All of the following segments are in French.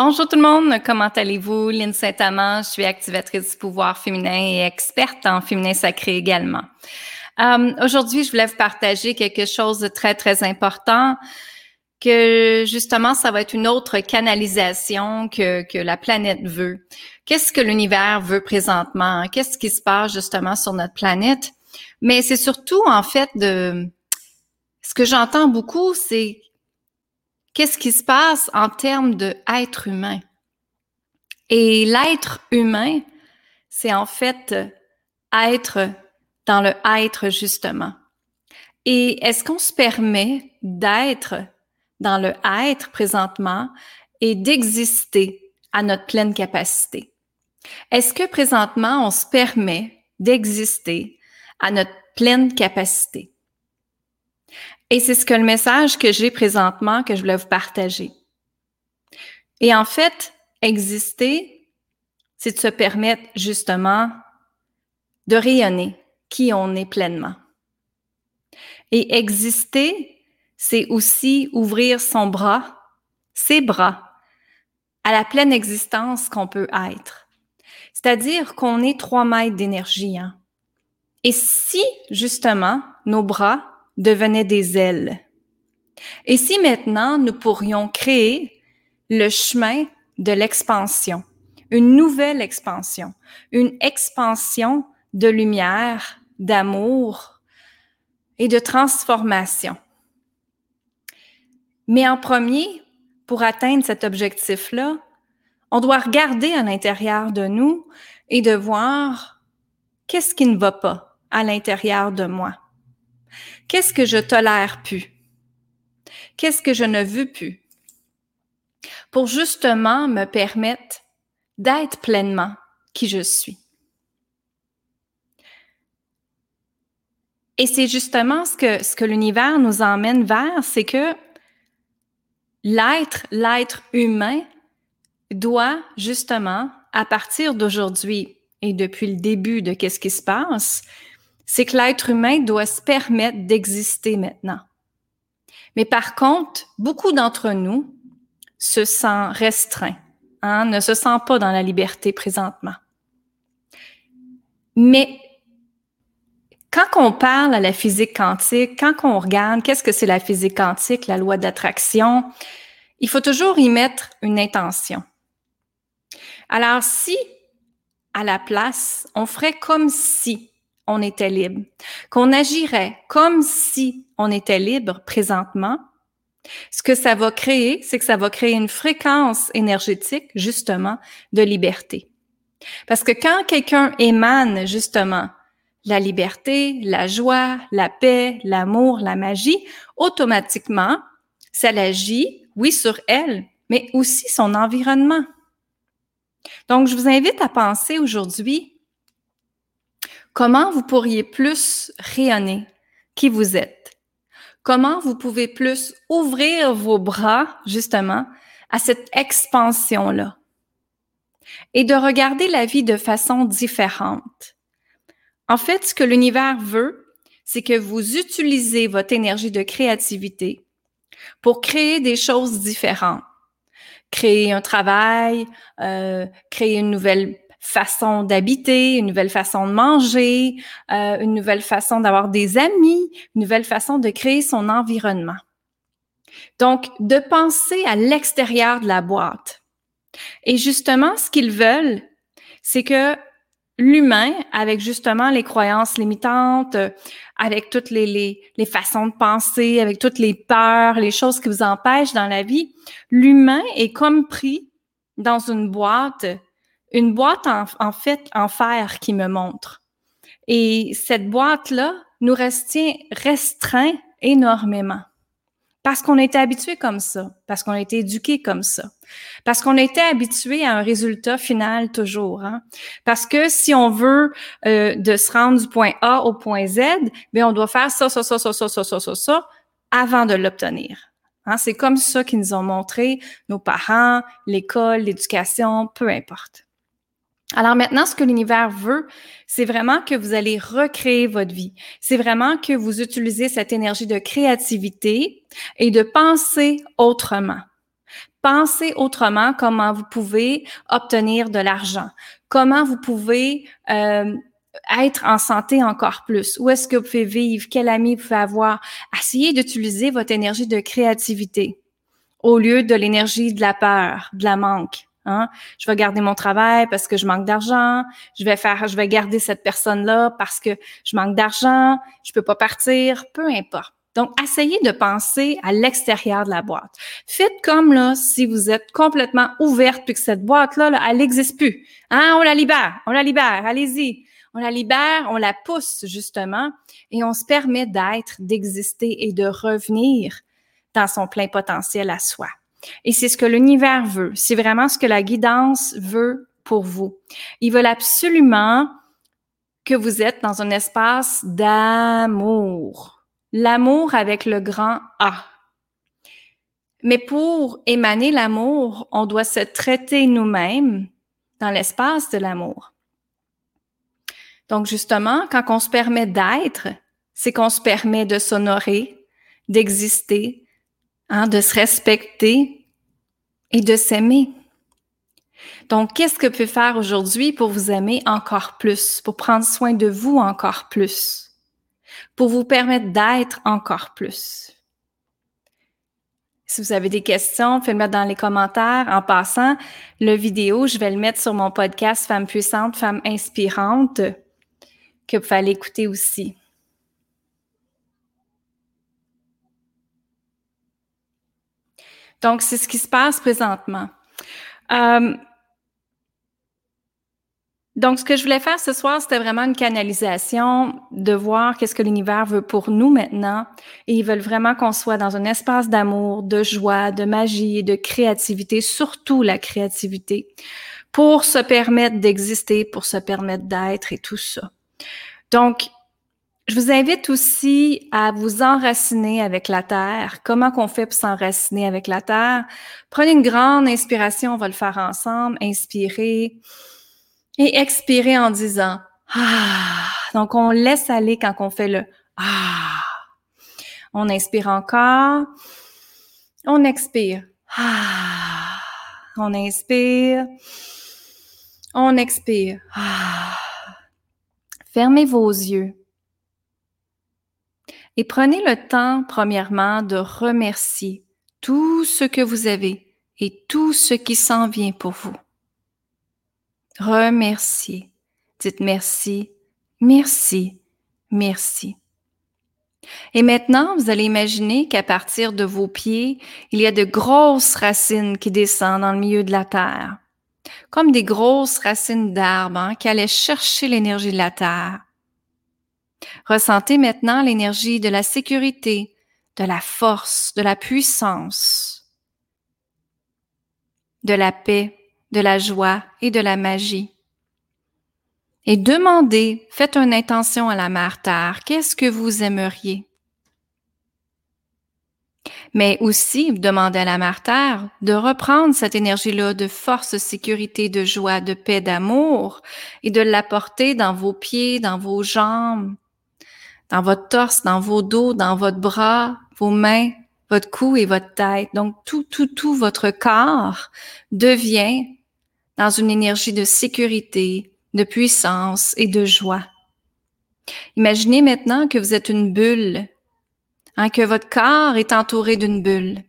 Bonjour tout le monde, comment allez-vous? Lynne Saint-Amand, je suis activatrice du pouvoir féminin et experte en féminin sacré également. Euh, Aujourd'hui, je voulais vous partager quelque chose de très, très important que justement, ça va être une autre canalisation que, que la planète veut. Qu'est-ce que l'univers veut présentement? Qu'est-ce qui se passe justement sur notre planète? Mais c'est surtout, en fait, de... Ce que j'entends beaucoup, c'est qu'est-ce qui se passe en termes de être humain? Et l'être humain, c'est en fait être dans le être justement. Et est-ce qu'on se permet d'être dans le être présentement et d'exister à notre pleine capacité? Est-ce que présentement on se permet d'exister à notre pleine capacité? Et c'est ce que le message que j'ai présentement que je voulais vous partager. Et en fait, exister, c'est de se permettre justement de rayonner qui on est pleinement. Et exister, c'est aussi ouvrir son bras, ses bras, à la pleine existence qu'on peut être. C'est-à-dire qu'on est trois mètres d'énergie. Hein? Et si, justement, nos bras devenaient des ailes. Et si maintenant nous pourrions créer le chemin de l'expansion, une nouvelle expansion, une expansion de lumière, d'amour et de transformation. Mais en premier, pour atteindre cet objectif-là, on doit regarder à l'intérieur de nous et de voir qu'est-ce qui ne va pas à l'intérieur de moi. Qu'est-ce que je tolère plus? Qu'est-ce que je ne veux plus? Pour justement me permettre d'être pleinement qui je suis. Et c'est justement ce que, ce que l'univers nous emmène vers, c'est que l'être, l'être humain doit justement, à partir d'aujourd'hui et depuis le début de qu'est-ce qui se passe, c'est que l'être humain doit se permettre d'exister maintenant. Mais par contre, beaucoup d'entre nous se sentent restreints, hein, ne se sentent pas dans la liberté présentement. Mais quand on parle à la physique quantique, quand on regarde qu'est-ce que c'est la physique quantique, la loi d'attraction, il faut toujours y mettre une intention. Alors si, à la place, on ferait comme si on était libre, qu'on agirait comme si on était libre présentement, ce que ça va créer, c'est que ça va créer une fréquence énergétique, justement, de liberté. Parce que quand quelqu'un émane, justement, la liberté, la joie, la paix, l'amour, la magie, automatiquement, ça l'agit, oui, sur elle, mais aussi son environnement. Donc, je vous invite à penser aujourd'hui Comment vous pourriez plus rayonner qui vous êtes? Comment vous pouvez plus ouvrir vos bras, justement, à cette expansion-là? Et de regarder la vie de façon différente. En fait, ce que l'univers veut, c'est que vous utilisez votre énergie de créativité pour créer des choses différentes. Créer un travail, euh, créer une nouvelle façon d'habiter, une nouvelle façon de manger, euh, une nouvelle façon d'avoir des amis, une nouvelle façon de créer son environnement. Donc, de penser à l'extérieur de la boîte. Et justement, ce qu'ils veulent, c'est que l'humain, avec justement les croyances limitantes, avec toutes les, les, les, façons de penser, avec toutes les peurs, les choses qui vous empêchent dans la vie, l'humain est comme pris dans une boîte une boîte en, fait en fer qui me montre. Et cette boîte-là nous retient restreint énormément. Parce qu'on était habitué comme ça, parce qu'on a été éduqué comme ça, parce qu'on était habitué à un résultat final toujours. Hein? Parce que si on veut euh, de se rendre du point A au point Z, bien on doit faire ça, ça, ça, ça, ça, ça, ça, ça, ça avant de l'obtenir. Hein? C'est comme ça qu'ils nous ont montré nos parents, l'école, l'éducation, peu importe. Alors maintenant, ce que l'univers veut, c'est vraiment que vous allez recréer votre vie. C'est vraiment que vous utilisez cette énergie de créativité et de penser autrement. Pensez autrement comment vous pouvez obtenir de l'argent, comment vous pouvez euh, être en santé encore plus, où est-ce que vous pouvez vivre, quel ami vous pouvez avoir? Essayez d'utiliser votre énergie de créativité au lieu de l'énergie de la peur, de la manque. Hein? Je vais garder mon travail parce que je manque d'argent. Je vais faire, je vais garder cette personne-là parce que je manque d'argent. Je peux pas partir. Peu importe. Donc, essayez de penser à l'extérieur de la boîte. Faites comme là, si vous êtes complètement ouverte puis que cette boîte-là, là, elle n'existe plus. Hein? On la libère, on la libère, allez-y. On la libère, on la pousse justement et on se permet d'être, d'exister et de revenir dans son plein potentiel à soi. Et c'est ce que l'univers veut. C'est vraiment ce que la guidance veut pour vous. Ils veulent absolument que vous êtes dans un espace d'amour. L'amour avec le grand A. Mais pour émaner l'amour, on doit se traiter nous-mêmes dans l'espace de l'amour. Donc justement, quand on se permet d'être, c'est qu'on se permet de s'honorer, d'exister, hein, de se respecter et de s'aimer. Donc, qu'est-ce que peut faire aujourd'hui pour vous aimer encore plus, pour prendre soin de vous encore plus, pour vous permettre d'être encore plus? Si vous avez des questions, faites-le mettre dans les commentaires. En passant, le vidéo, je vais le mettre sur mon podcast Femmes puissantes, Femmes inspirantes, que vous pouvez écouter aussi. Donc, c'est ce qui se passe présentement. Euh, donc, ce que je voulais faire ce soir, c'était vraiment une canalisation de voir qu'est-ce que l'univers veut pour nous maintenant. Et ils veulent vraiment qu'on soit dans un espace d'amour, de joie, de magie de créativité, surtout la créativité, pour se permettre d'exister, pour se permettre d'être et tout ça. Donc, je vous invite aussi à vous enraciner avec la terre. Comment qu'on fait pour s'enraciner avec la terre? Prenez une grande inspiration, on va le faire ensemble. Inspirez et expirez en disant Ah. Donc, on laisse aller quand on fait le Ah. On inspire encore. On expire. Ah. On inspire. On expire. Ah. Fermez vos yeux. Et prenez le temps, premièrement, de remercier tout ce que vous avez et tout ce qui s'en vient pour vous. Remerciez. Dites merci, merci, merci. Et maintenant, vous allez imaginer qu'à partir de vos pieds, il y a de grosses racines qui descendent dans le milieu de la terre, comme des grosses racines d'arbres hein, qui allaient chercher l'énergie de la terre. Ressentez maintenant l'énergie de la sécurité, de la force, de la puissance, de la paix, de la joie et de la magie. Et demandez, faites une intention à la mère Terre, qu'est-ce que vous aimeriez? Mais aussi, demandez à la mère Terre de reprendre cette énergie-là de force, de sécurité, de joie, de paix, d'amour et de l'apporter dans vos pieds, dans vos jambes, dans votre torse, dans vos dos, dans votre bras, vos mains, votre cou et votre tête. Donc, tout, tout, tout votre corps devient dans une énergie de sécurité, de puissance et de joie. Imaginez maintenant que vous êtes une bulle, hein, que votre corps est entouré d'une bulle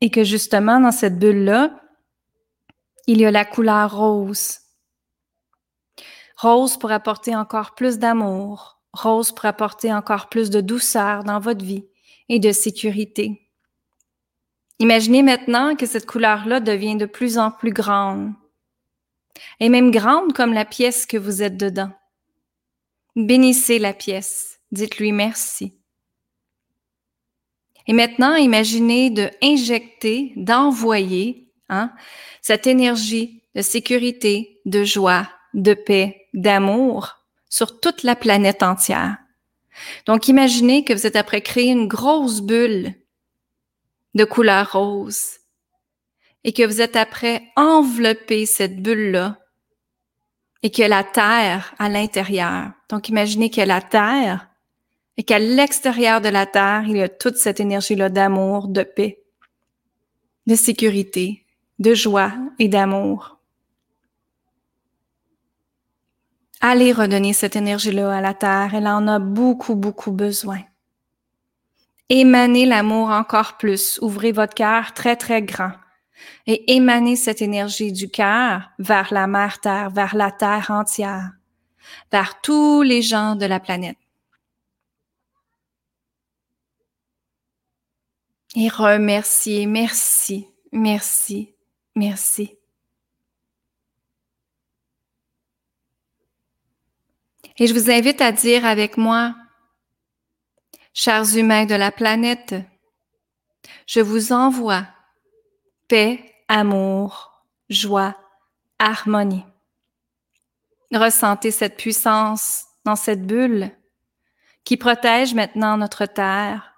et que justement dans cette bulle-là, il y a la couleur rose. Rose pour apporter encore plus d'amour, Rose pour apporter encore plus de douceur dans votre vie et de sécurité. Imaginez maintenant que cette couleur-là devient de plus en plus grande, et même grande comme la pièce que vous êtes dedans. Bénissez la pièce, dites-lui merci. Et maintenant, imaginez de injecter, d'envoyer hein, cette énergie de sécurité, de joie, de paix, d'amour sur toute la planète entière. Donc, imaginez que vous êtes après créer une grosse bulle de couleur rose et que vous êtes après envelopper cette bulle-là et que la Terre à l'intérieur. Donc, imaginez que la Terre et qu'à l'extérieur de la Terre, il y a toute cette énergie-là d'amour, de paix. de sécurité, de joie et d'amour. Allez redonner cette énergie-là à la Terre, elle en a beaucoup, beaucoup besoin. Émanez l'amour encore plus, ouvrez votre cœur très, très grand et émanez cette énergie du cœur vers la mère Terre, vers la Terre entière, vers tous les gens de la planète. Et remerciez, merci, merci, merci. Et je vous invite à dire avec moi, chers humains de la planète, je vous envoie paix, amour, joie, harmonie. Ressentez cette puissance dans cette bulle qui protège maintenant notre terre.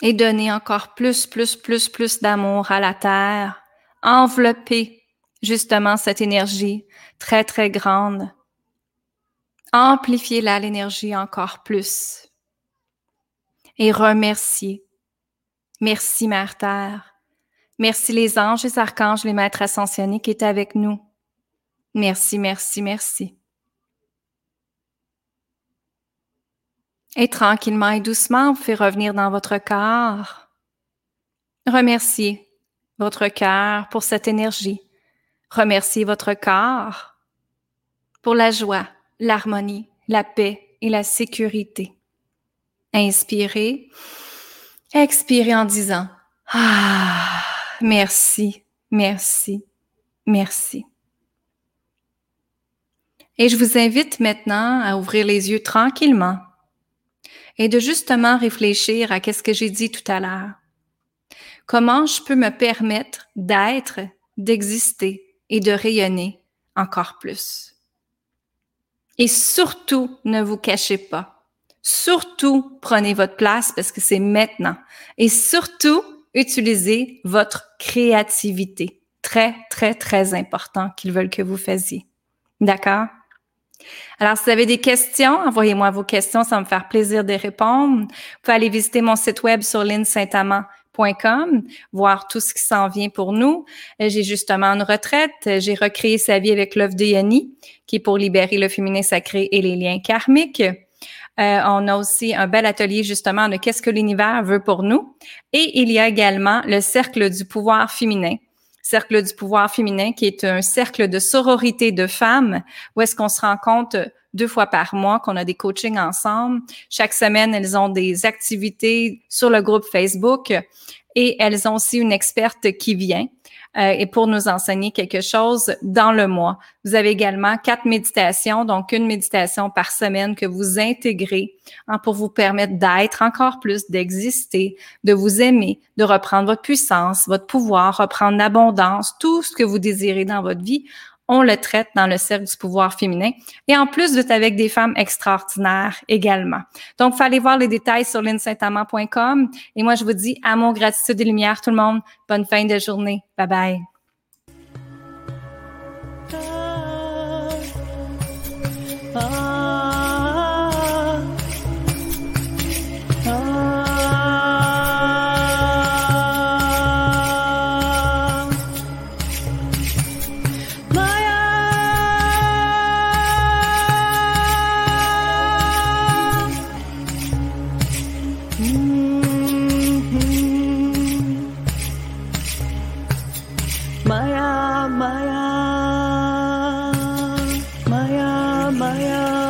Et donnez encore plus, plus, plus, plus d'amour à la terre. Enveloppez justement cette énergie très, très grande. Amplifiez-la, l'énergie encore plus et remercier. Merci, Mère Terre. Merci les anges, les archanges, les maîtres ascensionnés qui étaient avec nous. Merci, merci, merci. Et tranquillement et doucement, vous faites revenir dans votre corps. Remerciez votre cœur pour cette énergie. Remerciez votre corps pour la joie, l'harmonie, la paix et la sécurité. Inspirez. Expirez en disant Ah, merci, merci, merci. Et je vous invite maintenant à ouvrir les yeux tranquillement et de justement réfléchir à qu'est-ce que j'ai dit tout à l'heure. Comment je peux me permettre d'être, d'exister et de rayonner encore plus? Et surtout, ne vous cachez pas. Surtout, prenez votre place parce que c'est maintenant. Et surtout, utilisez votre créativité. Très, très, très important qu'ils veulent que vous fassiez. D'accord? Alors, si vous avez des questions, envoyez-moi vos questions, ça me faire plaisir de répondre. Vous pouvez aller visiter mon site web sur voir tout ce qui s'en vient pour nous. J'ai justement une retraite. J'ai recréé sa vie avec l'œuvre de Yanni, qui est pour libérer le féminin sacré et les liens karmiques. Euh, on a aussi un bel atelier justement de qu'est-ce que l'univers veut pour nous. Et il y a également le cercle du pouvoir féminin. Cercle du pouvoir féminin qui est un cercle de sororité de femmes où est-ce qu'on se rencontre deux fois par mois, qu'on a des coachings ensemble. Chaque semaine, elles ont des activités sur le groupe Facebook et elles ont aussi une experte qui vient euh, et pour nous enseigner quelque chose dans le mois. Vous avez également quatre méditations, donc une méditation par semaine que vous intégrez hein, pour vous permettre d'être encore plus, d'exister, de vous aimer, de reprendre votre puissance, votre pouvoir, reprendre l'abondance, tout ce que vous désirez dans votre vie on le traite dans le cercle du pouvoir féminin. Et en plus, êtes avec des femmes extraordinaires également. Donc, il voir les détails sur linsaintamant.com. Et moi, je vous dis amour, gratitude et lumière, tout le monde. Bonne fin de journée. Bye bye.